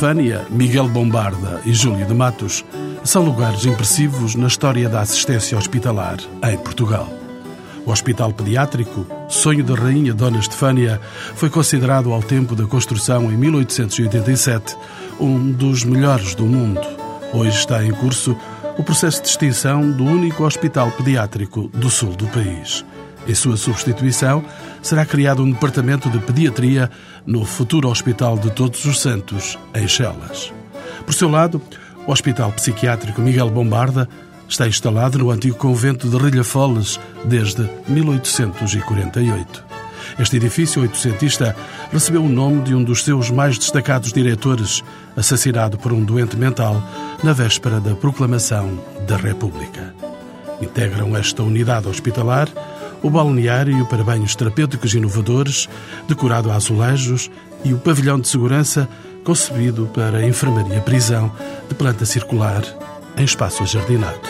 Estefânia, Miguel Bombarda e Júlio de Matos são lugares impressivos na história da assistência hospitalar em Portugal. O Hospital Pediátrico, sonho da Rainha Dona Estefânia, foi considerado ao tempo da construção em 1887 um dos melhores do mundo. Hoje está em curso o processo de extinção do único hospital pediátrico do sul do país. Em sua substituição, será criado um departamento de pediatria no futuro Hospital de Todos os Santos, em Chelas. Por seu lado, o Hospital Psiquiátrico Miguel Bombarda está instalado no antigo convento de Rilhafoles desde 1848. Este edifício oitocentista recebeu o nome de um dos seus mais destacados diretores, assassinado por um doente mental na véspera da proclamação da República. Integram esta unidade hospitalar o balneário para banhos terapêuticos inovadores, decorado a azulejos, e o pavilhão de segurança, concebido para a enfermaria-prisão de planta circular em espaço ajardinado.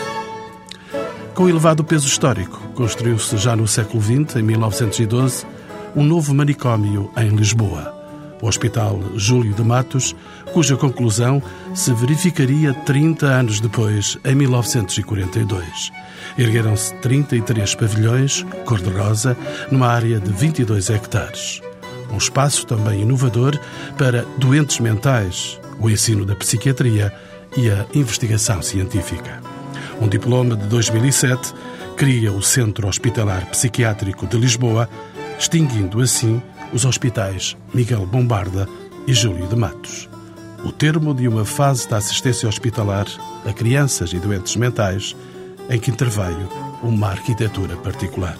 Com elevado peso histórico, construiu-se já no século XX, em 1912, um novo manicômio em Lisboa, o Hospital Júlio de Matos, cuja conclusão se verificaria 30 anos depois, em 1942. Ergueram-se 33 pavilhões, cor-de-rosa, numa área de 22 hectares. Um espaço também inovador para doentes mentais, o ensino da psiquiatria e a investigação científica. Um diploma de 2007 cria o Centro Hospitalar Psiquiátrico de Lisboa, extinguindo assim os hospitais Miguel Bombarda e Júlio de Matos. O termo de uma fase da assistência hospitalar a crianças e doentes mentais em que interveio uma arquitetura particular.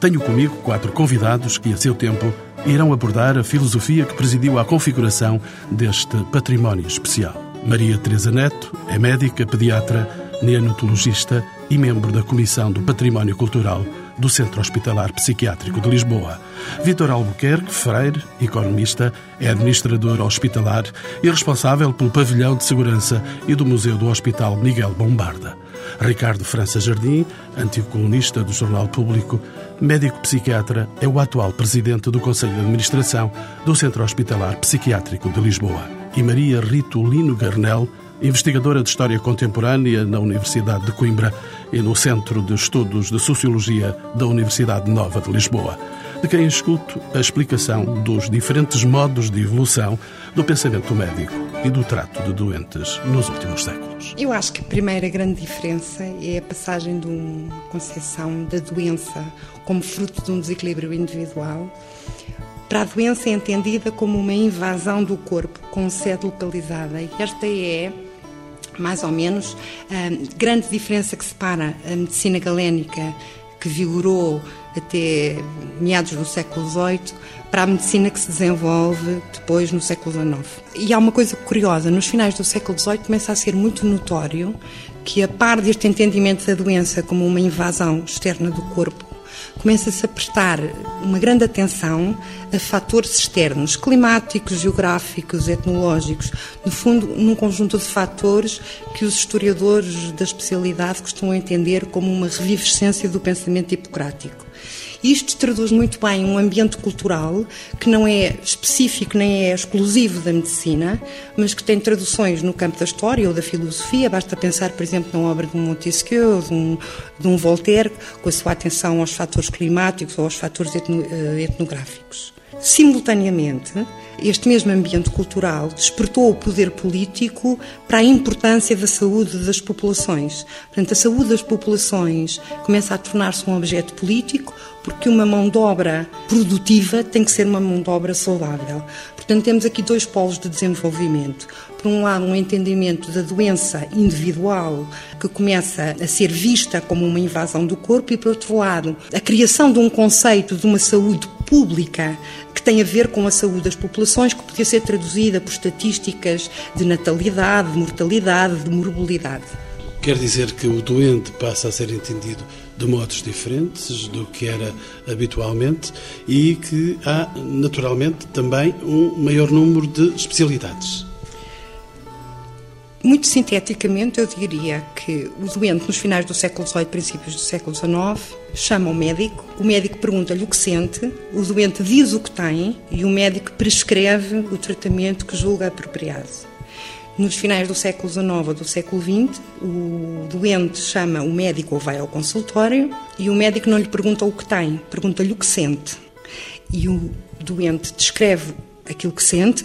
Tenho comigo quatro convidados que, a seu tempo, irão abordar a filosofia que presidiu à configuração deste património especial. Maria Teresa Neto é médica, pediatra, neonatologista e membro da Comissão do Património Cultural do Centro Hospitalar Psiquiátrico de Lisboa. Vítor Albuquerque Freire, economista, é administrador hospitalar e responsável pelo pavilhão de segurança e do Museu do Hospital Miguel Bombarda. Ricardo França Jardim, antigo colunista do Jornal Público, médico psiquiatra, é o atual presidente do Conselho de Administração do Centro Hospitalar Psiquiátrico de Lisboa. E Maria Rito Lino Garnel, investigadora de História Contemporânea na Universidade de Coimbra e no Centro de Estudos de Sociologia da Universidade Nova de Lisboa, de quem escuto a explicação dos diferentes modos de evolução do pensamento médico e do trato de doentes nos últimos séculos. Eu acho que a primeira grande diferença é a passagem de uma concepção da doença como fruto de um desequilíbrio individual para a doença entendida como uma invasão do corpo com sede localizada. E esta é mais ou menos, a grande diferença que separa a medicina galénica, que vigorou até meados do século XVIII, para a medicina que se desenvolve depois no século XIX. E há uma coisa curiosa, nos finais do século XVIII começa a ser muito notório que, a par deste entendimento da doença como uma invasão externa do corpo, começa-se a prestar uma grande atenção a fatores externos, climáticos, geográficos, etnológicos, no fundo, num conjunto de fatores que os historiadores da especialidade costumam entender como uma revivescência do pensamento hipocrático. Isto traduz muito bem um ambiente cultural que não é específico nem é exclusivo da medicina, mas que tem traduções no campo da história ou da filosofia. Basta pensar, por exemplo, na obra de um Montesquieu, de um, de um Voltaire, com a sua atenção aos fatores climáticos ou aos fatores etno, eh, etnográficos. Simultaneamente, este mesmo ambiente cultural despertou o poder político para a importância da saúde das populações. Portanto, a saúde das populações começa a tornar-se um objeto político, porque uma mão de obra produtiva tem que ser uma mão de obra saudável. Portanto, temos aqui dois polos de desenvolvimento. Por um lado, um entendimento da doença individual que começa a ser vista como uma invasão do corpo, e por outro lado, a criação de um conceito de uma saúde pública que tem a ver com a saúde das populações, que podia ser traduzida por estatísticas de natalidade, de mortalidade, de morbilidade. Quer dizer que o doente passa a ser entendido de modos diferentes do que era habitualmente e que há, naturalmente, também um maior número de especialidades. Muito sinteticamente, eu diria que o doente, nos finais do século XVIII, princípios do século XIX, chama o médico, o médico pergunta-lhe o que sente, o doente diz o que tem e o médico prescreve o tratamento que julga apropriado. Nos finais do século XIX ou do século XX, o doente chama o médico ou vai ao consultório e o médico não lhe pergunta o que tem, pergunta-lhe o que sente. E o doente descreve aquilo que sente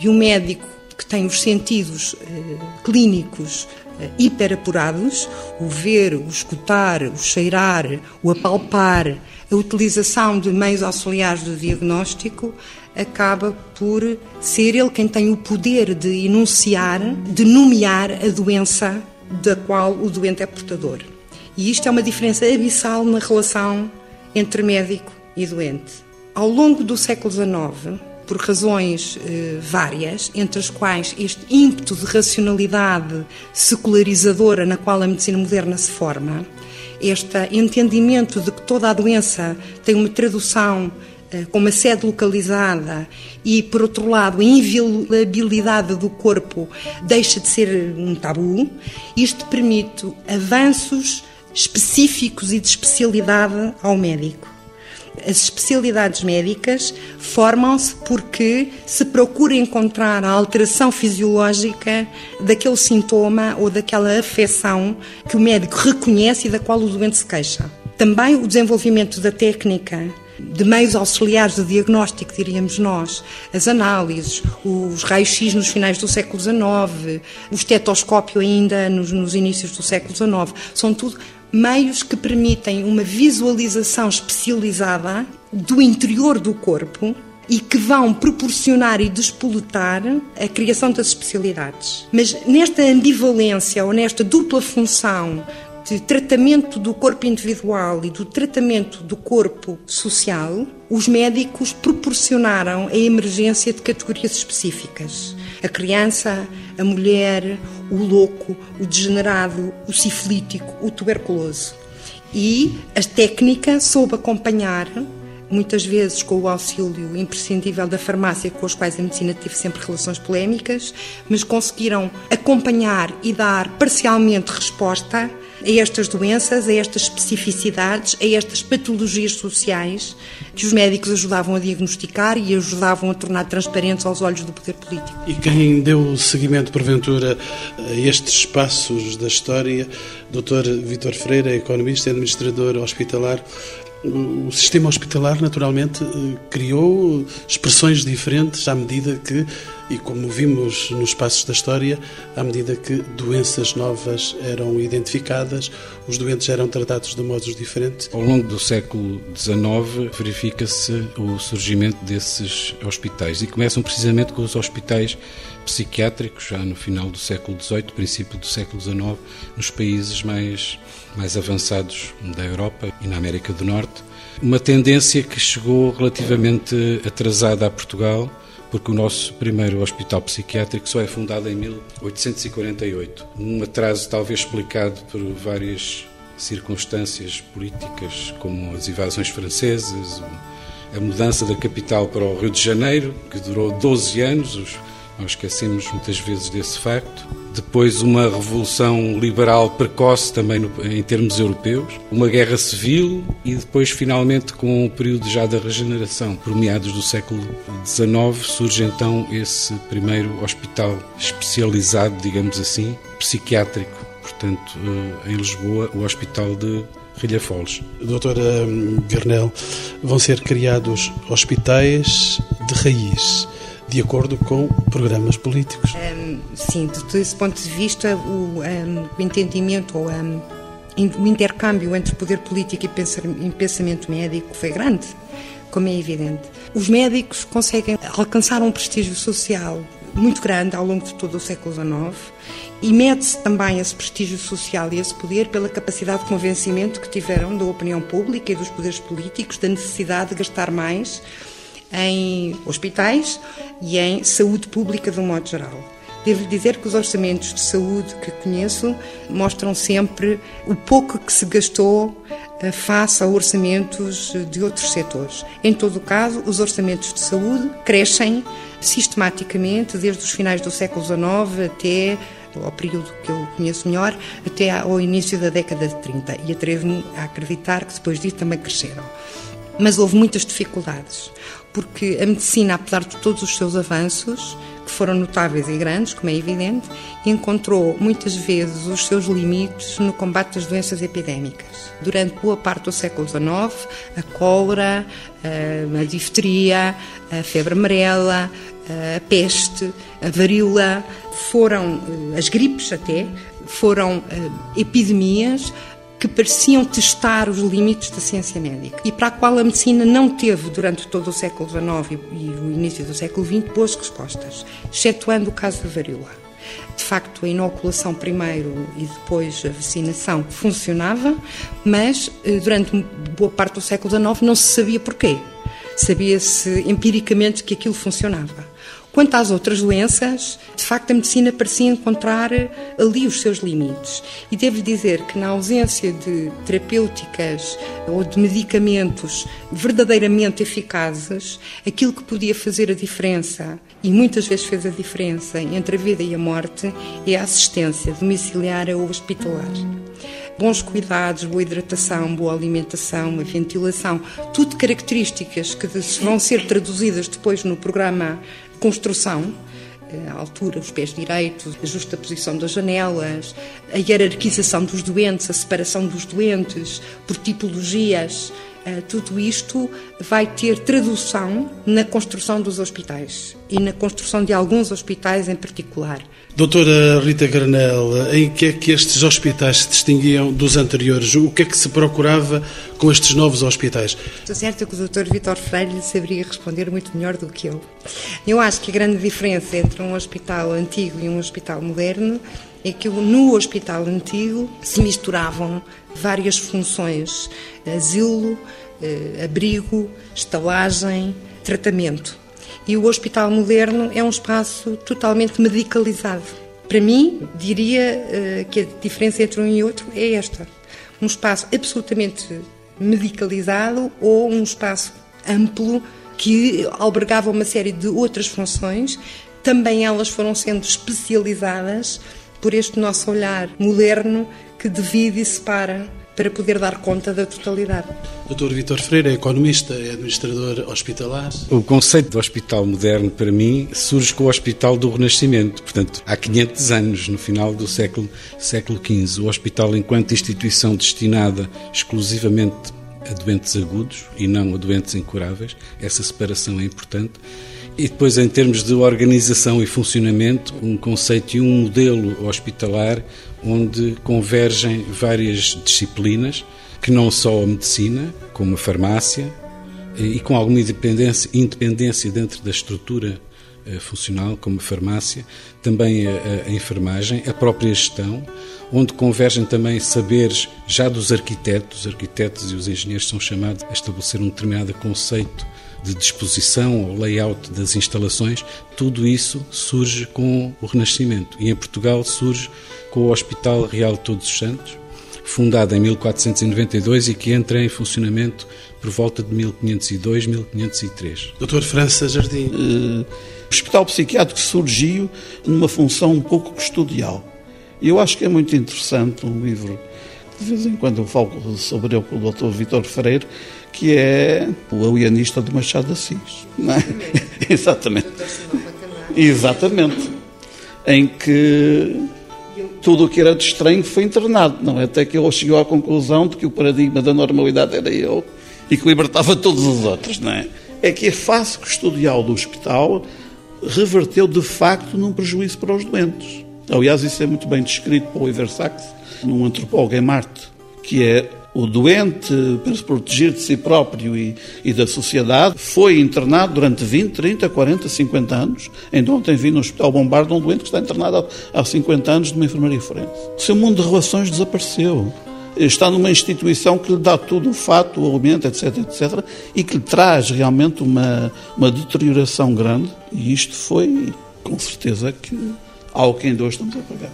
e o médico que tem os sentidos eh, clínicos eh, hiperapurados, o ver, o escutar, o cheirar, o apalpar, a utilização de meios auxiliares do diagnóstico, acaba por ser ele quem tem o poder de enunciar, de nomear a doença da qual o doente é portador. E isto é uma diferença abissal na relação entre médico e doente. Ao longo do século XIX, por razões eh, várias, entre as quais este ímpeto de racionalidade secularizadora na qual a medicina moderna se forma, este entendimento de que toda a doença tem uma tradução com uma sede localizada e, por outro lado, a inviolabilidade do corpo deixa de ser um tabu, isto permite avanços específicos e de especialidade ao médico. As especialidades médicas formam-se porque se procura encontrar a alteração fisiológica daquele sintoma ou daquela afecção que o médico reconhece e da qual o doente se queixa. Também o desenvolvimento da técnica de meios auxiliares de diagnóstico, diríamos nós, as análises, os raios-x nos finais do século XIX, o estetoscópio ainda nos, nos inícios do século XIX, são tudo meios que permitem uma visualização especializada do interior do corpo e que vão proporcionar e despoletar a criação das especialidades. Mas nesta ambivalência ou nesta dupla função de tratamento do corpo individual e do tratamento do corpo social, os médicos proporcionaram a emergência de categorias específicas. A criança, a mulher, o louco, o degenerado, o sifilítico, o tuberculoso. E a técnica soube acompanhar muitas vezes com o auxílio imprescindível da farmácia, com os quais a medicina teve sempre relações polémicas, mas conseguiram acompanhar e dar parcialmente resposta a estas doenças, a estas especificidades, a estas patologias sociais que os médicos ajudavam a diagnosticar e ajudavam a tornar transparentes aos olhos do poder político. E quem deu seguimento, porventura, a estes passos da história, Dr. Vítor Freire, economista e administrador hospitalar, o sistema hospitalar, naturalmente, eh, criou expressões diferentes à medida que, e como vimos nos passos da história, à medida que doenças novas eram identificadas, os doentes eram tratados de modos diferentes. Ao longo do século XIX, verifica-se o surgimento desses hospitais e começam precisamente com os hospitais psiquiátricos, já no final do século XVIII, princípio do século XIX, nos países mais, mais avançados da Europa e na América do Norte. Uma tendência que chegou relativamente atrasada a Portugal, porque o nosso primeiro hospital psiquiátrico só é fundado em 1848. Um atraso talvez explicado por várias circunstâncias políticas, como as invasões francesas, a mudança da capital para o Rio de Janeiro, que durou 12 anos, os nós esquecemos muitas vezes desse facto. Depois, uma revolução liberal precoce também no, em termos europeus, uma guerra civil e depois, finalmente, com o período já da regeneração, por meados do século XIX, surge então esse primeiro hospital especializado, digamos assim, psiquiátrico, portanto, eh, em Lisboa, o Hospital de Rilhafoles. Doutora Vernel, vão ser criados hospitais de raiz de acordo com programas políticos. Um, sim, desse ponto de vista, o, um, entendimento ou um, o intercâmbio entre poder político e pensamento médico foi grande, como é evidente. Os médicos conseguem alcançar um prestígio social muito grande ao longo de todo o século XIX e mede-se também esse prestígio social e esse poder pela capacidade de convencimento que tiveram da opinião pública e dos poderes políticos da necessidade de gastar mais em hospitais e em saúde pública de um modo geral. Devo dizer que os orçamentos de saúde que conheço mostram sempre o pouco que se gastou eh, face a orçamentos de outros setores. Em todo o caso, os orçamentos de saúde crescem sistematicamente desde os finais do século XIX até ao período que eu conheço melhor, até ao início da década de 30. E atrevo-me a acreditar que depois disso também cresceram. Mas houve muitas dificuldades, porque a medicina, apesar de todos os seus avanços, que foram notáveis e grandes, como é evidente, encontrou muitas vezes os seus limites no combate das doenças epidémicas. Durante boa parte do século XIX, a cólera, a difteria, a febre amarela, a peste, a varíola, foram, eh, as gripes até, foram eh, epidemias que pareciam testar os limites da ciência médica e para a qual a medicina não teve, durante todo o século XIX e o início do século XX, boas respostas, excetuando o caso da varíola. De facto, a inoculação primeiro e depois a vacinação funcionava, mas eh, durante boa parte do século XIX não se sabia porquê. Sabia-se empiricamente que aquilo funcionava. Quanto às outras doenças, de facto a medicina parecia encontrar ali os seus limites. E devo dizer que na ausência de terapêuticas ou de medicamentos verdadeiramente eficazes, aquilo que podia fazer a diferença, e muitas vezes fez a diferença entre a vida e a morte, é a assistência domiciliar ou hospitalar bons cuidados, boa hidratação, boa alimentação, a ventilação, tudo características que vão ser traduzidas depois no programa construção, eh, a altura, os pés direitos, a justa posição das janelas, a hierarquização dos doentes, a separação dos doentes por tipologias, eh, tudo isto vai ter tradução na construção dos hospitais e na construção de alguns hospitais em particular. Doutora Rita Granel, em que é que estes hospitais se distinguiam dos anteriores? O que é que se procurava com estes novos hospitais? Estou certa que o Dr. Vitor Freire lhe saberia responder muito melhor do que eu. Eu acho que a grande diferença entre um hospital antigo e um hospital moderno é que no hospital antigo se misturavam várias funções: asilo, eh, abrigo, estalagem, tratamento. E o hospital moderno é um espaço totalmente medicalizado. Para mim, diria eh, que a diferença entre um e outro é esta: um espaço absolutamente medicalizado ou um espaço amplo que albergava uma série de outras funções, também elas foram sendo especializadas por este nosso olhar moderno que divide e separa para poder dar conta da totalidade. Dr. Vitor Freire é economista, é administrador hospitalar. O conceito de hospital moderno, para mim, surge com o Hospital do Renascimento, portanto, há 500 anos, no final do século, século XV. O hospital, enquanto instituição destinada exclusivamente a doentes agudos e não a doentes incuráveis, essa separação é importante. E depois, em termos de organização e funcionamento, um conceito e um modelo hospitalar onde convergem várias disciplinas, que não só a medicina, como a farmácia, e com alguma independência, independência dentro da estrutura eh, funcional, como a farmácia, também a, a, enfermagem, a própria gestão, onde convergem também saberes já dos arquitetos. Os arquitetos e os engenheiros são chamados a estabelecer um determinado conceito de disposição ou layout das instalações, tudo isso surge com o Renascimento. E em Portugal surge com o Hospital Real de Todos os Santos, fundado em 1492 e que entra em funcionamento por volta de 1502, 1503. Doutor França Jardim. Uh, o Hospital Psiquiátrico surgiu numa função um pouco custodial. E eu acho que é muito interessante um livro, de vez em quando eu falo sobre ele com o Dr. Vitor Freire, que é o alienista do Machado de Assis. Não é? Exatamente. Exatamente. Em que tudo o que era de estranho foi internado, não é? Até que ele chegou à conclusão de que o paradigma da normalidade era ele e que libertava todos os outros, não é? É que a face custodial do hospital reverteu de facto num prejuízo para os doentes. Aliás, isso é muito bem descrito por Oliver Sacks, num antropólogo em Marte, que é o doente, para se proteger de si próprio e, e, da sociedade, foi internado durante 20, 30, 40, 50 anos. Ainda ontem vi no Hospital Bombardo um doente que está internado há 50 anos numa enfermaria forense. O seu mundo de relações desapareceu. Está numa instituição que lhe dá tudo o fato, o alimento, etc, etc, e que lhe traz realmente uma, uma deterioração grande. E isto foi, com certeza, que algo que ainda hoje estamos a pagar.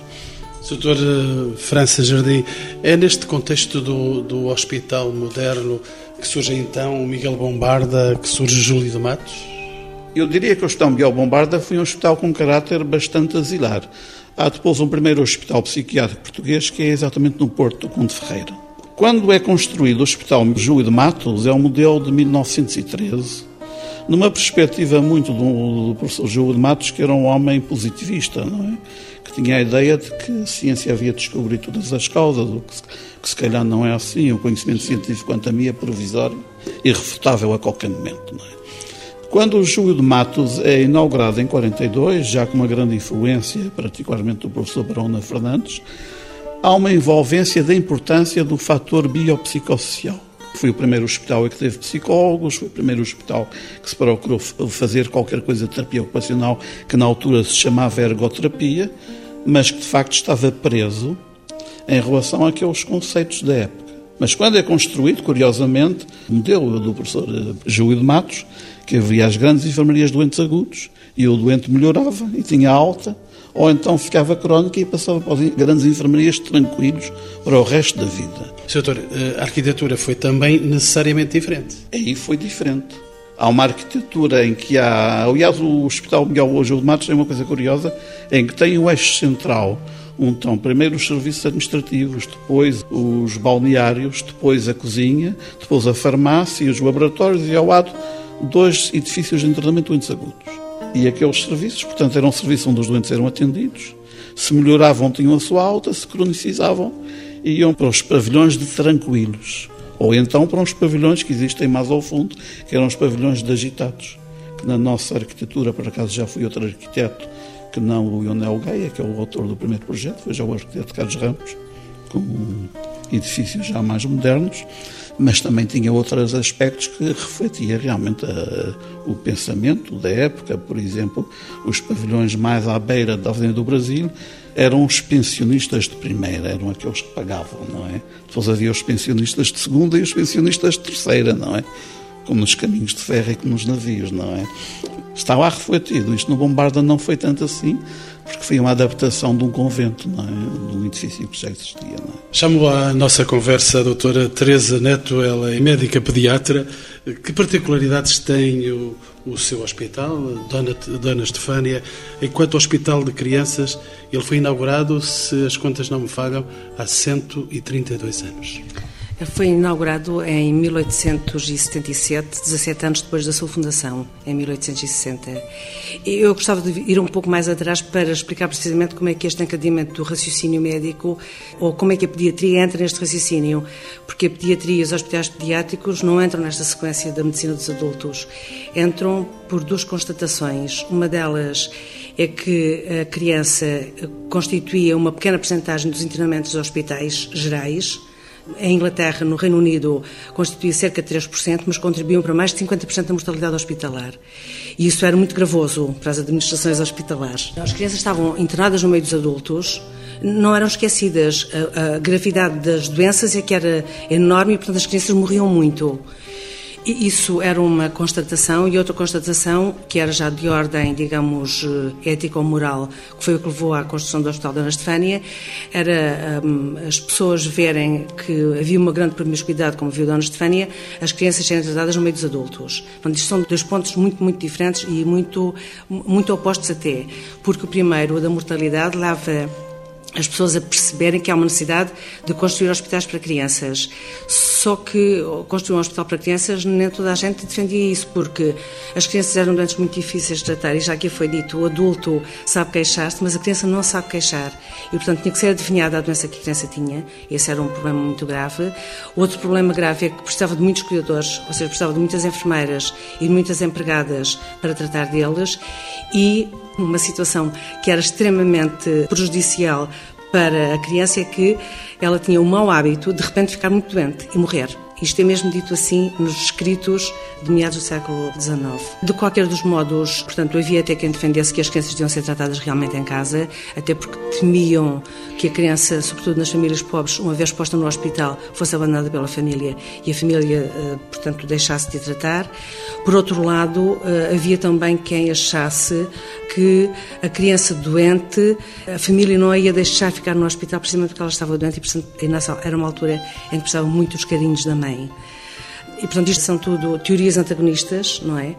Doutor eh, França Jardim, é neste contexto do, do hospital moderno que surge então o Miguel Bombarda, que surge Júlio de Matos? Eu diria que o Hospital Miguel Bombarda foi um hospital com caráter bastante asilar. Há depois um primeiro hospital psiquiátrico português que é exatamente no Porto do Conde Ferreira. Quando é construído o Hospital Júlio de Matos, é um modelo de 1913, numa perspectiva muito do, do professor Júlio de Matos, que era um homem positivista, não é? Que tinha a ideia de que a ciência havia de descobrir todas as causas, o que, que se calhar não é assim, o conhecimento científico quanto a mim é provisório irrefutável a qualquer momento. Não é? Quando o Júlio de Matos é inaugurado em 42, já com uma grande influência, particularmente do professor Barona Fernandes, há uma envolvência da importância do fator biopsicossocial. Foi o primeiro hospital que teve psicólogos, foi o primeiro hospital que se procurou fazer qualquer coisa de terapia ocupacional que na altura se chamava ergoterapia, mas que de facto estava preso em relação àqueles conceitos da época. Mas quando é construído, curiosamente, o modelo do professor eh, Júlio de Matos, que havia as grandes enfermarias de doentes agudos, e o doente melhorava e tinha alta, ou então ficava crónica e passava para as grandes enfermarias tranquilos para o resto da vida. Sr. Doutor, eh, a arquitetura foi também necessariamente diferente? Aí foi diferente. Há uma arquitetura em que há. Aliás, o Hospital Miguel Ângelo de Matos tem uma coisa curiosa, em que tem o eixo central então, primeiro os serviços administrativos, depois os balneários, depois a cozinha, depois a farmácia, os laboratórios e ao lado dois edifícios de internamento de doentes agudos. E aqueles serviços, portanto, eram serviços onde os doentes eram atendidos, se melhoravam, tinham a sua alta, se cronicizavam, iam para os pavilhões de tranquilos. Ou então para uns pavilhões que existem mais ao fundo, que eram os pavilhões de agitados. Que na nossa arquitetura, por acaso já fui outro arquiteto, que não o Lionel Gaia, que é o autor do primeiro projeto, foi já o arquiteto Carlos Ramos, com edifícios já mais modernos, mas também tinha outros aspectos que refletia realmente a, o pensamento da época. Por exemplo, os pavilhões mais à beira da Avenida do Brasil eram os pensionistas de primeira, eram aqueles que pagavam, não é? Depois havia os pensionistas de segunda e os pensionistas de terceira, não é? Como nos caminhos de ferro e como nos navios, não é? Está lá refletido. Isto no Bombarda não foi tanto assim, porque foi uma adaptação de um convento, não é? de um edifício que já existia. Não é? Chamo à nossa conversa a doutora Teresa Neto, ela é médica pediatra. Que particularidades tem o, o seu hospital, Dona, Dona Estefânia? Enquanto hospital de crianças, ele foi inaugurado, se as contas não me falham, há 132 anos. Foi inaugurado em 1877, 17 anos depois da sua fundação, em 1860. Eu gostava de ir um pouco mais atrás para explicar precisamente como é que este encadeamento do raciocínio médico, ou como é que a pediatria entra neste raciocínio, porque a pediatria e os hospitais pediátricos não entram nesta sequência da medicina dos adultos. Entram por duas constatações. Uma delas é que a criança constituía uma pequena porcentagem dos internamentos dos hospitais gerais, em Inglaterra, no Reino Unido, constituía cerca de 3%, mas contribuíam para mais de 50% da mortalidade hospitalar. E isso era muito gravoso para as administrações hospitalares. As crianças estavam internadas no meio dos adultos, não eram esquecidas. A, a gravidade das doenças é que era enorme e, portanto, as crianças morriam muito. Isso era uma constatação e outra constatação, que era já de ordem, digamos, eh, ética ou moral, que foi o que levou à construção do Hospital da Estefânia, era um, as pessoas verem que havia uma grande promiscuidade, como viu Dona Estefânia, as crianças serem tratadas no meio dos adultos. Portanto, isto são dois pontos muito, muito diferentes e muito, muito opostos até, porque o primeiro, o da mortalidade, leva as pessoas a perceberem que há uma necessidade de construir hospitais para crianças. Só que construir um hospital para crianças, nem toda a gente defendia isso, porque as crianças eram doentes muito difíceis de tratar, e já aqui foi dito, o adulto sabe queixar-se, mas a criança não sabe queixar. E, portanto, tinha que ser adivinhada a doença que a criança tinha. Esse era um problema muito grave. Outro problema grave é que precisava de muitos cuidadores, ou seja, precisava de muitas enfermeiras e de muitas empregadas para tratar deles. E uma situação que era extremamente prejudicial para a criança é que ela tinha o mau hábito de repente ficar muito doente e morrer. Isto é mesmo dito assim nos escritos de meados do século XIX. De qualquer dos modos, portanto, havia até quem defendesse que as crianças deviam ser tratadas realmente em casa, até porque temiam que a criança, sobretudo nas famílias pobres, uma vez posta no hospital, fosse abandonada pela família e a família, eh, portanto, deixasse de tratar. Por outro lado, eh, havia também quem achasse que a criança doente, a família não a ia deixar ficar no hospital precisamente porque ela estava doente e, portanto, era uma altura em que precisava muito dos carinhos da mãe. E, portanto, isto são tudo teorias antagonistas, não é?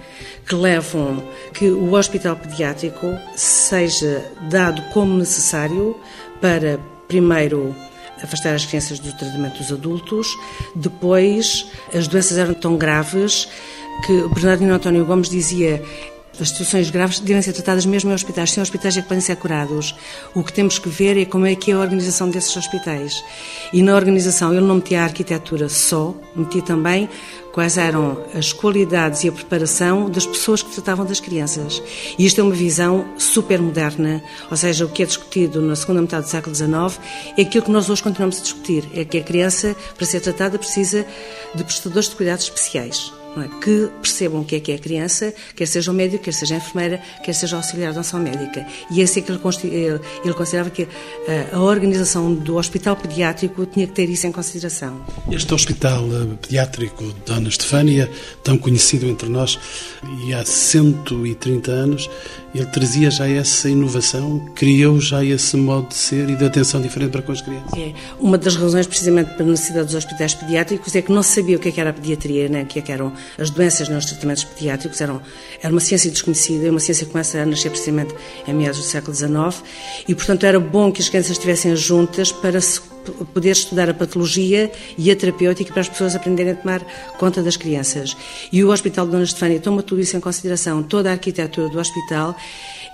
Que levam que o hospital pediátrico seja dado como necessário para, primeiro, afastar as crianças do tratamento dos adultos, depois, as doenças eram tão graves que Bernardino António Gomes dizia as situações graves devem ser tratadas mesmo em hospitais. Sem hospitais é que podem ser curados. O que temos que ver é como é que é a organização desses hospitais. E na organização ele não metia a arquitetura só, metia também quais eram as qualidades e a preparação das pessoas que tratavam das crianças. E isto é uma visão super moderna, ou seja, o que é discutido na segunda metade do século XIX é aquilo que nós hoje continuamos a discutir, é que a criança, para ser tratada, precisa de prestadores de cuidados especiais é? que percebam o que é que é a criança, quer seja o médico, quer seja a enfermeira, quer seja o auxiliar de ação médica. E esse é que ele, ele considerava que a, eh, a organização do hospital pediátrico tinha que ter isso em consideração. Este hospital eh, pediátrico de Dona Estefânia, tão conhecido entre nós, e há 130 anos, ele trazia já essa inovação, criou já esse modo de ser e de atenção diferente para com as crianças. É. Uma das razões, precisamente, para a necessidade dos hospitais pediátricos é que não se sabia o que, é que era a pediatria, né? o que, é que eram as doenças nos tratamentos pediátricos. Eram, era uma ciência desconhecida, uma ciência que começa a nascer precisamente em meados do século XIX e, portanto, era bom que as crianças estivessem juntas para se poder estudar a patologia e a terapêutica para as pessoas aprenderem a tomar conta das crianças. E o Hospital de Dona Estefânia toma tudo isso em consideração. Toda a arquitetura do hospital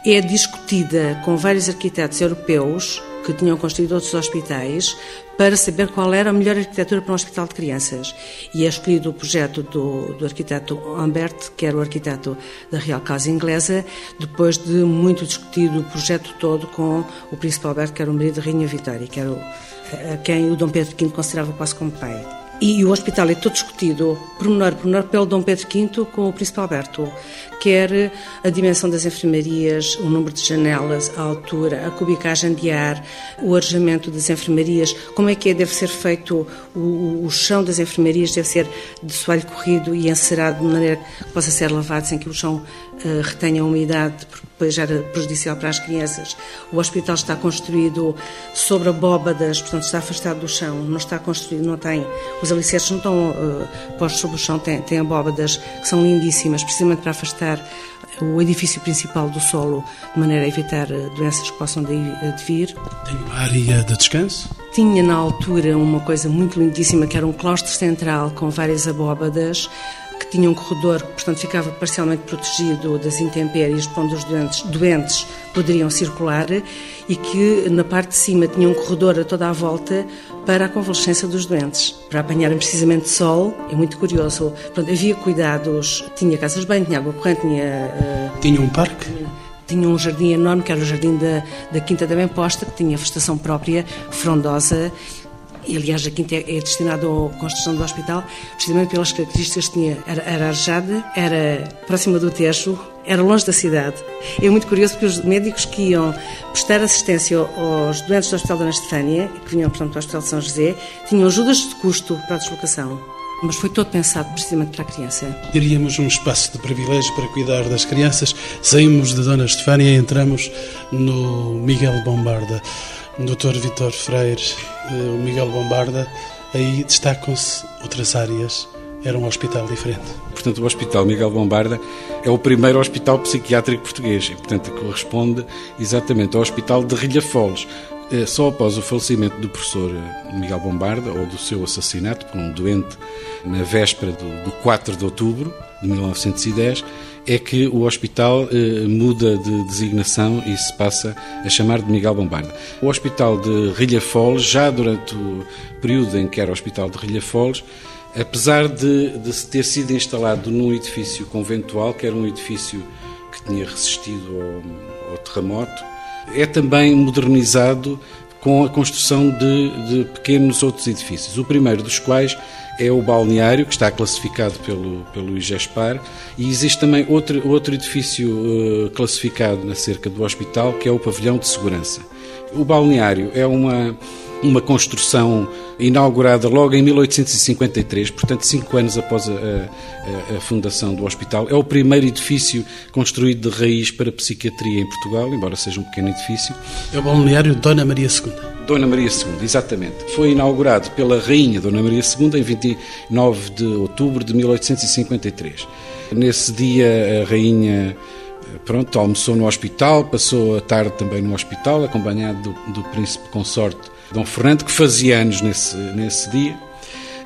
é discutida com vários arquitetos europeus que tinham construído outros hospitais para saber qual era a melhor arquitetura para um hospital de crianças. E é escolhido o projeto do, do arquiteto Humbert, que era o arquiteto da Real Casa Inglesa, depois de muito discutido o projeto todo com o príncipe Alberto, que era o marido da Rainha Vitória, que era o, a quem o Dom Pedro V considerava quase como pai. E o hospital é todo discutido, pormenor por menor, pelo Dom Pedro V com o Príncipe Alberto. Quer a dimensão das enfermarias, o número de janelas, a altura, a cubicagem de ar, o arejamento das enfermarias, como é que é, deve ser feito o, o chão das enfermarias, deve ser de soalho corrido e encerado de maneira que possa ser lavado sem que o chão uh, retenha a umidade, porque depois era prejudicial para as crianças. O hospital está construído sobre abóbadas, portanto está afastado do chão, não está construído, não tem, os alicerces não estão uh, postos sobre o chão, tem, tem abóbadas que são lindíssimas, precisamente para afastar o edifício principal do solo, de maneira a evitar eh, doenças que possam daí advir. Tem uma área de descanso? Tinha na altura uma coisa muito lindíssima, que era um claustro central com várias abóbadas, tinha um corredor que, portanto, ficava parcialmente protegido das intempéries, onde os doentes, doentes poderiam circular, e que na parte de cima tinha um corredor a toda a volta para a convalescência dos doentes, para apanharem precisamente sol. É muito curioso. Portanto, havia cuidados, tinha casas bem, tinha água corrente, tinha. Uh, tinha um parque? Tinha um jardim enorme, que era o jardim da, da Quinta da Bem-Posta, que tinha vegetação própria, frondosa, e aliás a quinta é, destinada à construção do hospital, precisamente pelas características que tinha. Era, era era próxima do Tejo, era longe da cidade. É muito curioso porque os médicos que iam prestar assistência aos doentes do Hospital da Ana Estefânia, que vinham, portanto, do Hospital de São José, tinham ajudas de custo para a deslocação. Mas foi todo pensado precisamente para a criança. Teríamos um espaço de privilégio para cuidar das crianças. Saímos de Dona Estefânia e entramos no Miguel Bombarda. Dr. Vitor Freire, o Miguel Bombarda, aí destacam-se outras áreas. Era um hospital diferente. Portanto, o Hospital Miguel Bombarda é o primeiro hospital psiquiátrico português e, portanto, corresponde exatamente ao Hospital de Rilhafoles. Eh, só após o falecimento do professor Miguel Bombarda, ou do seu assassinato por um doente na véspera do 4 de outubro de 1910, é que o hospital eh, muda de designação e se passa a chamar de Miguel Bombarda. O hospital de Rilhafoles, já durante o período em que era o hospital de Rilhafoles, apesar de, de ter sido instalado num edifício conventual, que era um edifício que tinha resistido ao, ao terremoto, é também modernizado com a construção de, de pequenos outros edifícios. O primeiro dos quais é o balneário, que está classificado pelo, pelo IGESPAR, e existe também outro, outro edifício uh, classificado na cerca do hospital, que é o pavilhão de segurança. O balneário é uma, uma construção inaugurada logo em 1853, portanto, cinco anos após a, a, a, fundação do hospital. É o primeiro edifício construído de raiz para psiquiatria em Portugal, embora seja um pequeno edifício. É o balneário Dona Maria II. Dona Maria II, exatamente. Foi inaugurado pela Rainha Dona Maria II em 29 de outubro de 1853. Nesse dia, a Rainha pronto, almoçou no hospital, passou a tarde também no hospital, acompanhado do, do príncipe consorte Dom Fernando, que fazia anos nesse, nesse dia.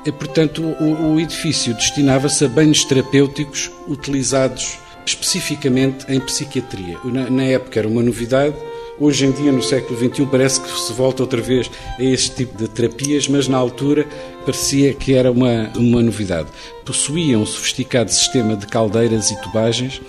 E, portanto, o, o edifício destinava-se a banhos terapêuticos utilizados especificamente em psiquiatria. Na, na, época era uma novidade, hoje em dia, no século XXI, parece que se volta outra vez a este tipo de terapias, mas na altura parecia que era uma, uma novidade. Possuía um sofisticado sistema de caldeiras e tubagens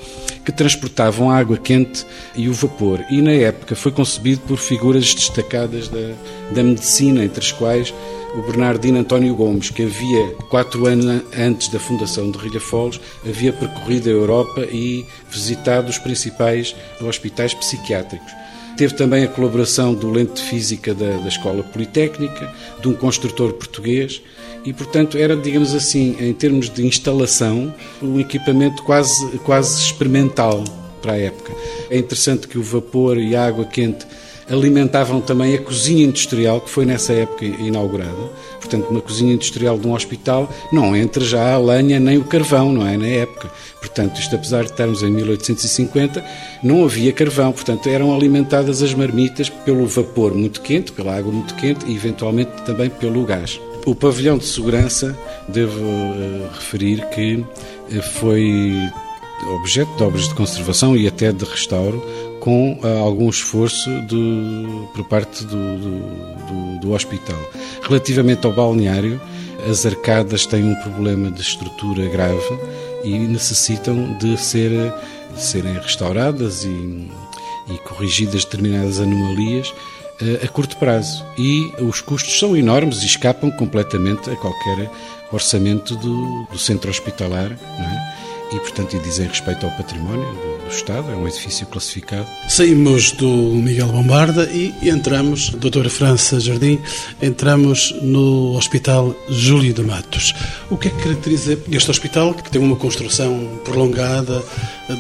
que transportavam a água quente e o vapor, e na época foi concebido por figuras destacadas da, da medicina, entre as quais o Bernardino António Gomes, que havia, quatro anos antes da fundação de Rilhafoles, havia percorrido a Europa e visitado os principais hospitais psiquiátricos. Teve também a colaboração do lente de física da, da Escola Politécnica, de um construtor português, e, portanto, era, digamos assim, em termos de instalação, um equipamento quase, quase experimental para a época. É interessante que o vapor e a água quente alimentavam também a cozinha industrial que foi nessa época inaugurada. Portanto, uma cozinha industrial de um hospital não entra já a lenha nem o carvão, não é? Na época. Portanto, isto apesar de estarmos em 1850, não havia carvão. Portanto, eram alimentadas as marmitas pelo vapor muito quente, pela água muito quente e eventualmente também pelo gás. O pavilhão de segurança, devo uh, referir que uh, foi objeto de obras de conservação e até de restauro, com uh, algum esforço de, por parte do, do, do, do, hospital. Relativamente ao balneário, as arcadas têm um problema de estrutura grave e necessitam de, ser, de serem restauradas e, e corrigidas determinadas anomalias a curto prazo. E os custos são enormes e escapam completamente a qualquer orçamento do, do centro hospitalar. É? E, portanto, e dizem respeito ao património do, do, Estado, é um edifício classificado. Saímos do Miguel Bombarda e entramos, doutora França Jardim, entramos no Hospital Júlio de Matos. O que é que caracteriza este hospital, que tem uma construção prolongada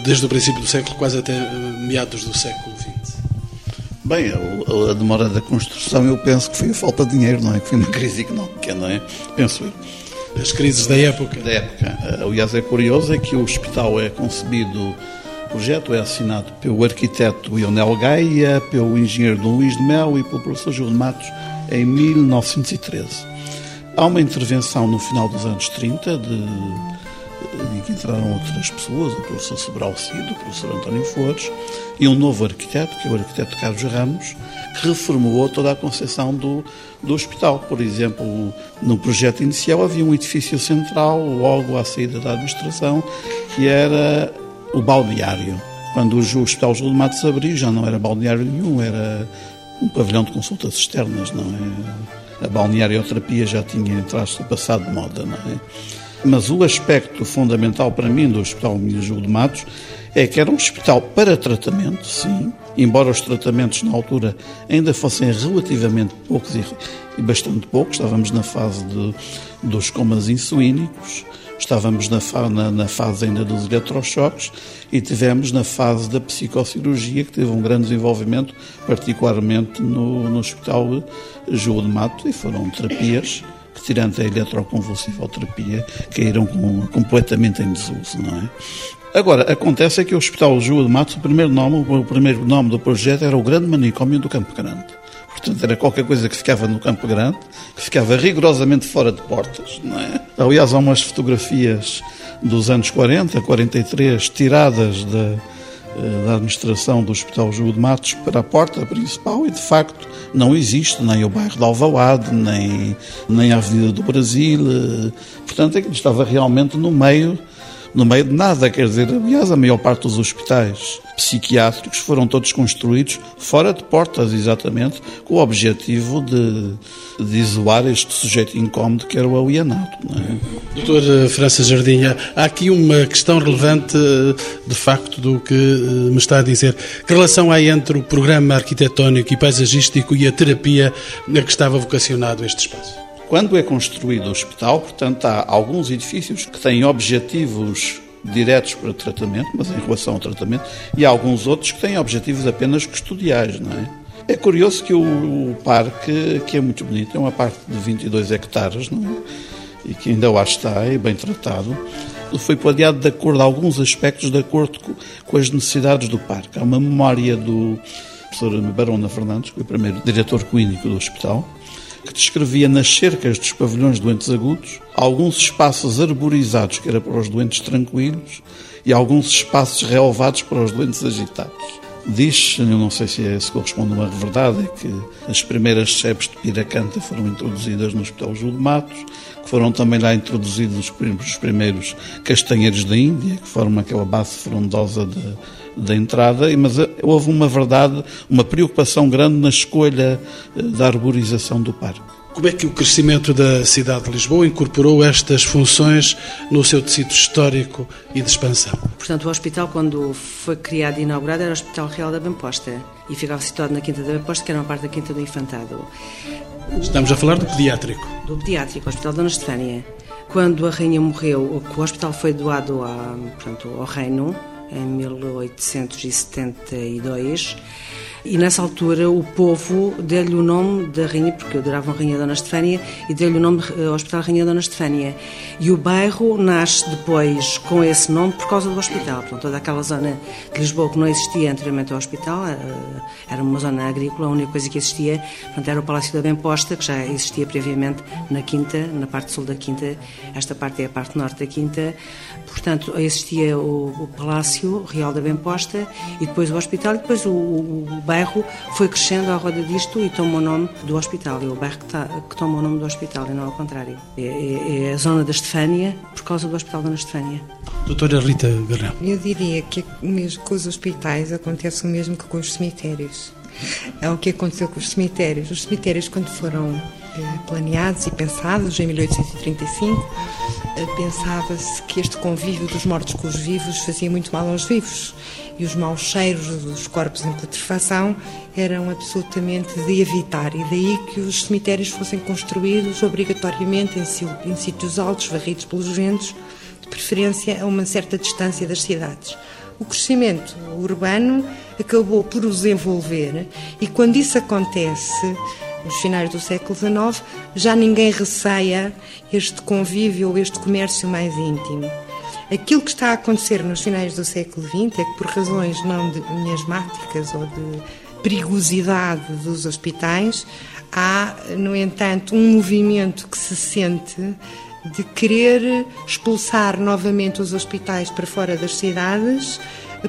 desde o princípio do século, quase até meados do século XX? Bem, a, a, demora da construção eu penso que foi a falta de dinheiro, não é? Que foi uma crise económica, não é? Penso eu. As crises da época. Da época. Aliás, é curioso é que o hospital é concebido, projeto é assinado pelo arquiteto Ionel Gaia, pelo engenheiro Dom Luís de Mel e pelo professor Júlio de Matos em 1913. Há uma intervenção no final dos anos 30 de em que entraram outras pessoas, o professor Sobral Cido, o professor António Flores e um novo arquiteto, que é o arquiteto Carlos Ramos, que reformulou toda a concepção do, do hospital. Por exemplo, no projeto inicial havia um edifício central, logo à saída da administração, que era o balneário. Quando o Hospital Júlio de Matos abriu, já não era balneário nenhum, era um pavilhão de consultas externas, não é? A balnearioterapia já tinha entrado passado de moda, não é? Mas o aspecto fundamental para mim do Hospital Júlio de Matos é que era um hospital para tratamento, sim, embora os tratamentos na altura ainda fossem relativamente poucos e, bastante poucos, estávamos na fase de, dos comas insulínicos, estávamos na, na, na, fase ainda dos eletrochoques e tivemos na fase da psicocirurgia, que teve um grande desenvolvimento, particularmente no, no Hospital Júlio de Matos, e foram terapias que, tirando a eletroconvulsivoterapia, caíram com, completamente em desuso, não é? Agora, acontece é que o Hospital Júlio de Matos, o primeiro nome, o primeiro nome do projeto era o Grande Manicômio do Campo Grande. Portanto, era qualquer coisa que ficava no Campo Grande, que ficava rigorosamente fora de portas, não é? Aliás, há umas fotografias dos anos 40, 43, tiradas da, eh, da administração do Hospital Júlio de Matos para a porta principal e, de facto, não existe nem o bairro de Alvalade, nem, nem a Avenida do Brasil. Eh, portanto, é que estava realmente no meio no meio de nada, quer dizer, aliás, a maior parte dos hospitais psiquiátricos foram todos construídos fora de portas, exatamente, com o objetivo de, de isolar este sujeito incómodo que era o alienado. É? Doutor França Jardinha, há aqui uma questão relevante, eh, de facto, do que eh, me está a dizer. Que relação há entre o programa arquitetónico e paisagístico e a terapia a que estava vocacionado este espaço? Quando é construído o hospital, portanto, há alguns edifícios que têm objetivos diretos para tratamento, mas em relação ao tratamento, e há alguns outros que têm objetivos apenas custodiais, não é? É curioso que o, o parque, que é muito bonito, é uma parte de 22 hectares, não é? E que ainda lá está, é bem tratado, foi planeado de acordo a alguns aspectos, de acordo com, com as necessidades do parque. Há uma memória do professor Barona Fernandes, que foi o primeiro diretor clínico do hospital, que descrevia nas cercas dos pavilhões doentes agudos alguns espaços arborizados, que era para os doentes tranquilos, e alguns espaços relevados para os doentes agitados. Diz, eu não sei se, é, se corresponde a uma verdade, é que as primeiras sebes de piracanta foram introduzidas no Hospital Júlio Matos, que foram também lá introduzidos os primeiros, os primeiros castanheiros da Índia, que formam aquela base frondosa de, da entrada, mas eh, houve uma verdade, uma preocupação grande na escolha eh, da arborização do parque. Como é que o crescimento da cidade de Lisboa incorporou estas funções no seu tecido histórico e de expansão? Portanto, o hospital, quando foi criado e inaugurado, era o Hospital Real da Bemposta e ficava situado na Quinta da Bemposta, que era uma parte da Quinta do Infantado. Estamos a falar do pediátrico. Do pediátrico, o Hospital Dona Estefânia. Quando a rainha morreu, o hospital foi doado a, portanto, ao reino, em 1872 e nessa altura o povo deu-lhe o nome da rainha, porque adoravam a Rainha Dona Estefânia, e deu-lhe o nome eh, Hospital Rainha Dona Estefânia. E o bairro nasce depois com esse nome por causa do hospital. Portanto, toda aquela zona de Lisboa que não existia anteriormente ao hospital, eh, era uma zona agrícola, a única coisa que existia portanto, era o Palácio da Bemposta, que já existia previamente na Quinta, na parte sul da Quinta. Esta parte é a parte norte da Quinta. Portanto, existia o, o Palácio Real da Bemposta e depois o hospital, e depois o, o bairro foi crescendo à roda disto e tomou o nome do hospital. É o bairro que, tá, que toma o nome do hospital e não ao contrário. É, é, é, a zona da Estefânia por causa do Hospital da Estefânia. Doutora Rita Garrão. Eu diria que mesmo com os hospitais acontece o mesmo que com os cemitérios. É o que aconteceu com os cemitérios. Os cemitérios, quando foram eh, planeados e pensados em 1835, eh, pensava-se que este convívio dos mortos com os vivos fazia muito mal aos vivos. E os maus cheiros dos corpos em putrefação eram absolutamente de evitar, e daí que os cemitérios fossem construídos obrigatoriamente em, em sítios altos, varridos pelos ventos, de preferência a uma certa distância das cidades. O crescimento urbano acabou por os envolver, e quando isso acontece, nos finais do século XIX, já ninguém receia este convívio este comércio mais íntimo. Aquilo que está a acontecer nos finais do século XX é que, por razões não de miasmáticas ou de perigosidade dos hospitais, há, no entanto, um movimento que se sente de querer expulsar novamente os hospitais para fora das cidades,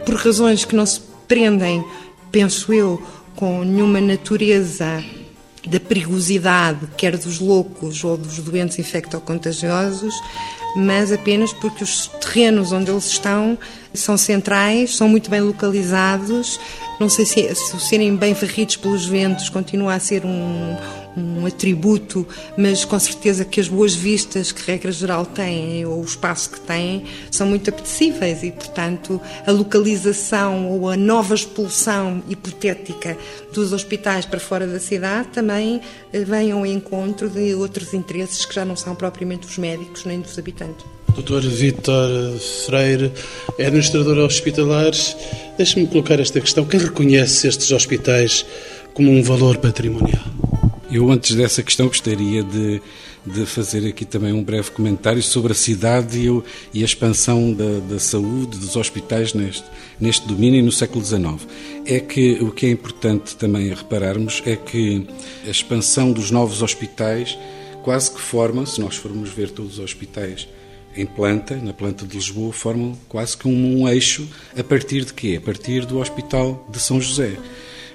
por razões que não se prendem, penso eu, com nenhuma natureza da perigosidade, quer dos loucos ou dos doentes infectocontagiosos, mas apenas porque os terrenos onde eles estão são centrais, são muito bem localizados. Não sei se, se serem bem varridos pelos ventos continua a ser um, um atributo, mas com certeza que as boas vistas que regra geral têm ou o espaço que têm são muito apetecíveis e, portanto, a localização ou a nova expulsão hipotética dos hospitais para fora da cidade também eh, vem ao encontro de outros interesses que já não são propriamente os médicos nem dos habitantes. Doutor Vítor Freire, é administrador hospitalar. Deixe-me colocar esta questão. Quem reconhece estes hospitais como um valor patrimonial? Eu, antes dessa questão, gostaria de, de fazer aqui também um breve comentário sobre a cidade e, e a expansão da, da, saúde, dos hospitais neste, neste domínio no século XIX. É que o que é importante também repararmos é que a expansão dos novos hospitais quase que forma, se nós formos ver todos os hospitais em planta, na planta de Lisboa, formam quase que um, um eixo a partir de quê? A partir do Hospital de São José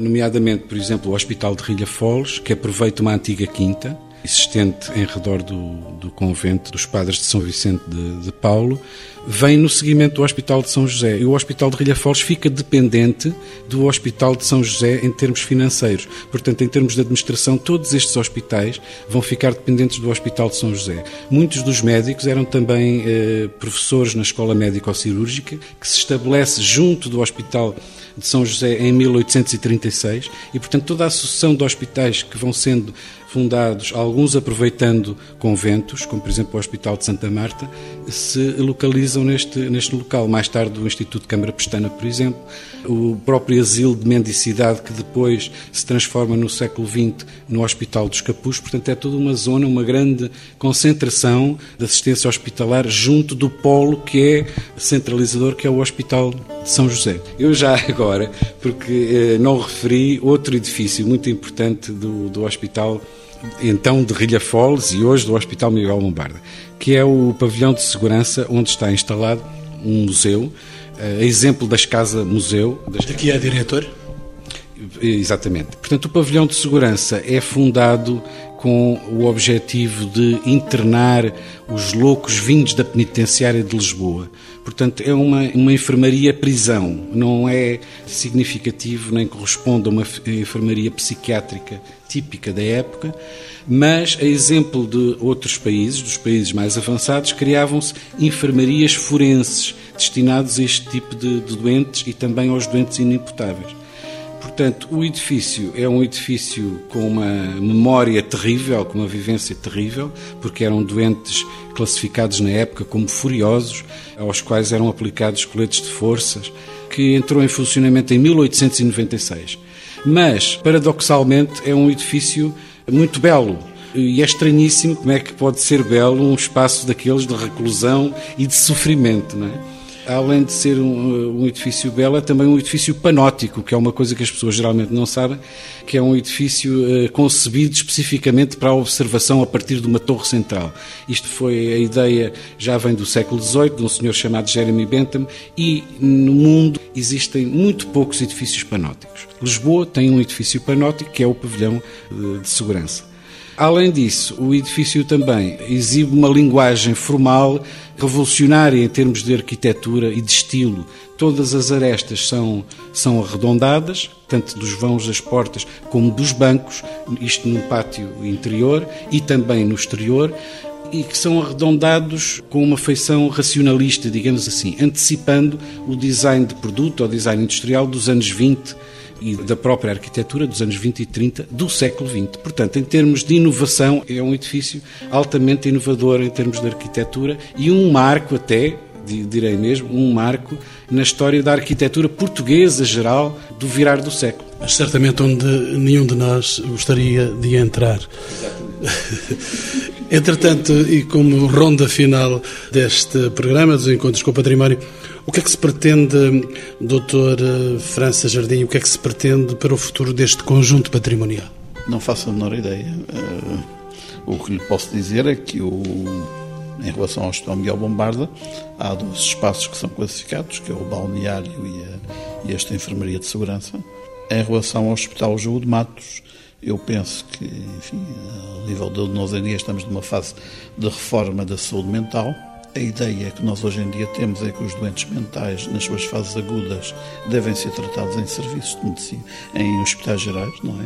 nomeadamente, por exemplo, o Hospital de Rilha Foles, que aproveita uma antiga quinta, existente em redor do, do convento dos Padres de São Vicente de, de, Paulo, vem no seguimento do Hospital de São José. E o Hospital de Rilhafoles fica dependente do Hospital de São José em termos financeiros. Portanto, em termos de administração, todos estes hospitais vão ficar dependentes do Hospital de São José. Muitos dos médicos eram também eh, professores na Escola Médico-Cirúrgica, que se estabelece junto do Hospital de São José em 1836 e, portanto, toda a sucessão de hospitais que vão sendo fundados, alguns aproveitando conventos, como por exemplo o Hospital de Santa Marta, se localizam neste, neste local. Mais tarde o Instituto de Câmara Pestana, por exemplo, o próprio asilo de mendicidade que depois se transforma no século XX no Hospital dos Capuz, portanto é toda uma zona, uma grande concentração de assistência hospitalar junto do polo que é centralizador, que é o Hospital de São José. Eu já agora, porque eh, não referi outro edifício muito importante do, do hospital então de Rilhafoles e hoje do Hospital Miguel Lombarda, que é o pavilhão de segurança onde está instalado um museu, a exemplo das Casa Museu. Das... Que é diretor? Exatamente. Portanto, o pavilhão de segurança é fundado com o objetivo de internar os loucos vindos da penitenciária de Lisboa. Portanto, é uma, uma enfermaria-prisão, não é significativo nem corresponde a uma enfermaria psiquiátrica típica da época, mas, a exemplo de outros países, dos países mais avançados, criavam-se enfermarias forenses destinadas a este tipo de, de doentes e também aos doentes inimputáveis. Portanto, o edifício é um edifício com uma memória terrível, com uma vivência terrível, porque eram doentes classificados na época como furiosos, aos quais eram aplicados coletes de forças, que entrou em funcionamento em 1896. Mas, paradoxalmente, é um edifício muito belo. E é estranhíssimo como é que pode ser belo um espaço daqueles de reclusão e de sofrimento, não é? Além de ser um, um, edifício belo, é também um edifício panótico, que é uma coisa que as pessoas geralmente não sabem, que é um edifício uh, concebido especificamente para a observação a partir de uma torre central. Isto foi a ideia, já vem do século XVIII, de um senhor chamado Jeremy Bentham, e no mundo existem muito poucos edifícios panóticos. Lisboa tem um edifício panótico, que é o pavilhão de, de segurança. Além disso, o edifício também exibe uma linguagem formal revolucionária em termos de arquitetura e de estilo. Todas as arestas são, são arredondadas, tanto dos vãos das portas como dos bancos, isto no pátio interior e também no exterior e que são arredondados com uma feição racionalista, digamos assim, antecipando o design de produto ou design industrial dos anos 20 e da própria arquitetura dos anos 20 e 30 do século XX. Portanto, em termos de inovação, é um edifício altamente inovador em termos de arquitetura e um marco até, direi mesmo, um marco na história da arquitetura portuguesa geral do virar do século. Mas certamente onde nenhum de nós gostaria de entrar. Entretanto, e como ronda final deste programa dos Encontros com o Património, o que é que se pretende, Dr. Eh, França Jardim, o que é que se pretende para o futuro deste conjunto patrimonial? Não faço a menor ideia. Uh, o que lhe posso dizer é que o, em relação ao Hospital Miguel Bombarda, há dois espaços que são classificados, que é o balneário e, a, e esta enfermaria de segurança. Em relação ao Hospital João de Matos, eu penso que, enfim, ao nível de nós em dia estamos numa fase de reforma da saúde mental a ideia que nós hoje em dia temos é que os doentes mentais, nas suas fases agudas, devem ser tratados em serviços de medicina, em hospitais gerais, não é?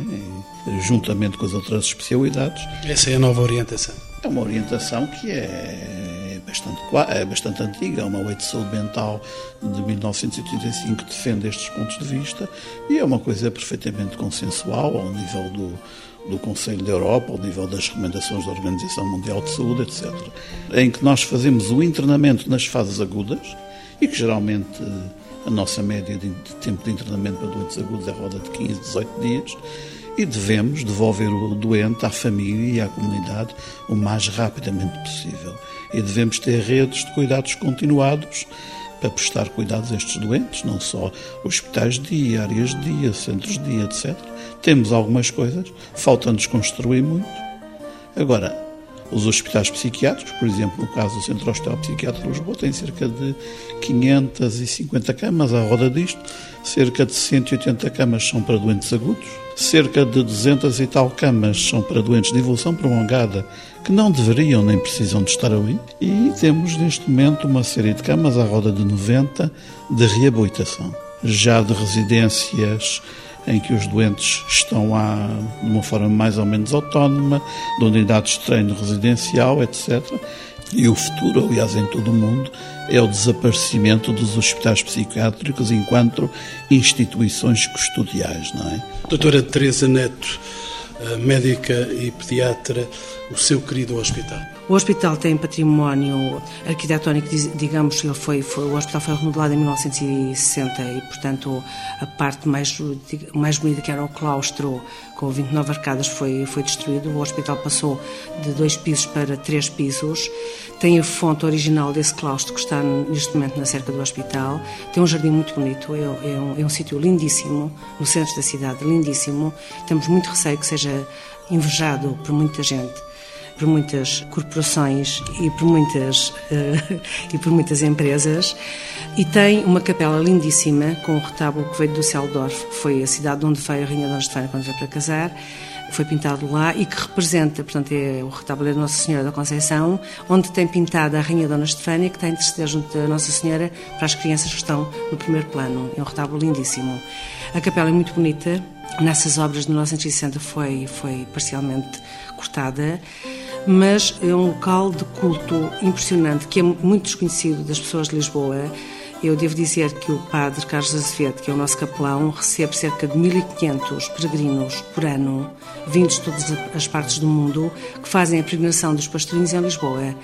Em, juntamente com as outras especialidades. Essa é a nova orientação. É uma orientação que é bastante, é bastante antiga, é uma lei de saúde mental de 1985 que defende estes pontos de vista e é uma coisa perfeitamente consensual ao nível do do Conselho da Europa, ao nível das recomendações da Organização Mundial de Saúde, etc., em que nós fazemos o internamento nas fases agudas e que geralmente a nossa média de tempo de internamento para doentes agudos é roda de 15, 18 dias e devemos devolver o doente à família e à comunidade o mais rapidamente possível. E devemos ter redes de cuidados continuados para prestar cuidados a estes doentes, não só hospitais de dia, áreas de dia, centros de dia, etc. Temos algumas coisas, falta-nos construir muito. Agora, Os hospitais psiquiátricos, por exemplo, no caso do Centro Hospital Psiquiátrico de Lisboa, tem cerca de 550 camas à roda disto, cerca de 180 camas são para doentes agudos, cerca de 200 e tal camas são para doentes de evolução prolongada que não deveriam nem precisam de estar ali, e temos neste momento uma série de camas à roda de 90 de reabilitação, já de residências em que os doentes estão lá de uma forma mais ou menos autónoma, de unidades de treino residencial, etc. E o futuro, aliás, em todo o mundo, é o desaparecimento dos hospitais psiquiátricos enquanto instituições custodiais, não é? Doutora Teresa Neto, médica e pediatra, o seu querido hospital. O hospital tem património arquitetónico, digamos, ele foi, foi, o hospital foi remodelado em 1960 e, portanto, a parte mais, mais bonita, que era o claustro, com 29 arcadas, foi, foi destruído. O hospital passou de dois pisos para três pisos. Tem a fonte original desse claustro, que está neste momento na cerca do hospital. Tem um jardim muito bonito, é, é um, é um sítio lindíssimo, no centro da cidade, lindíssimo. Temos muito receio que seja invejado por muita gente por muitas corporações e por muitas, uh, e por muitas empresas. E tem uma capela lindíssima com um retábulo que veio do Seldorf, que foi a cidade onde veio a Rainha Dona Estefânia quando veio para casar. Foi pintado lá e que representa, portanto, é o retábulo da Nossa Senhora da Conceição, onde tem pintada a Rainha Dona Estefânia, que está a interceder junto da Nossa Senhora para as crianças que estão no primeiro plano. É um retábulo lindíssimo. A capela é muito bonita. Nessas obras de 1960 foi, foi parcialmente cortada mas é um local de culto impressionante, que é muito desconhecido das pessoas de Lisboa. Eu devo dizer que o padre Carlos Azevedo, que é o nosso capelão, recebe cerca de 1.500 peregrinos por ano, vindos de todas as partes do mundo, que fazem a peregrinação dos pastorinhos em Lisboa.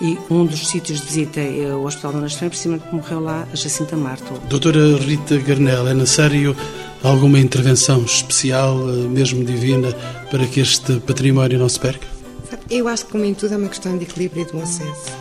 E um dos sítios de visita é o Hospital Dona Estefânia, precisamente que morreu lá a Jacinta Marto. Doutora Rita Garnel, é necessário alguma intervenção especial, eh, mesmo divina, para que este património não se perca? Eu acho que, como em tudo, é uma questão de equilíbrio e de bom senso.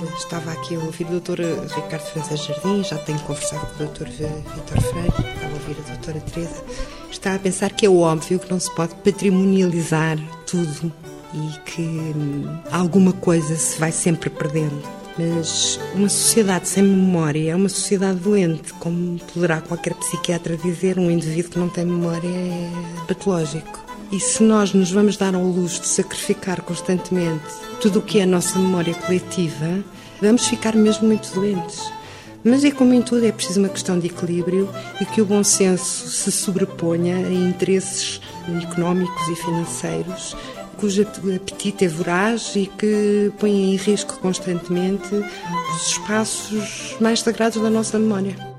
Eu estava aqui a ouvir o Dr. Ricardo França Jardim, já tenho conversado com o Dr. Vitor Freire, estava a ouvir a Dra. Teresa. Está a pensar que é óbvio que não se pode patrimonializar tudo e que hum, alguma coisa se vai sempre perdendo. Mas uma sociedade sem memória é uma sociedade doente, como poderá qualquer psiquiatra dizer, um indivíduo que não tem memória é patológico. E se nós nos vamos dar ao luxo de sacrificar constantemente tudo o que é a nossa memória coletiva, vamos ficar mesmo muito doentes. Mas é como em tudo, é preciso uma questão de equilíbrio e que o bom senso se sobreponha a interesses económicos e financeiros cujo apetite é voraz e que põe em risco constantemente os espaços mais sagrados da nossa memória.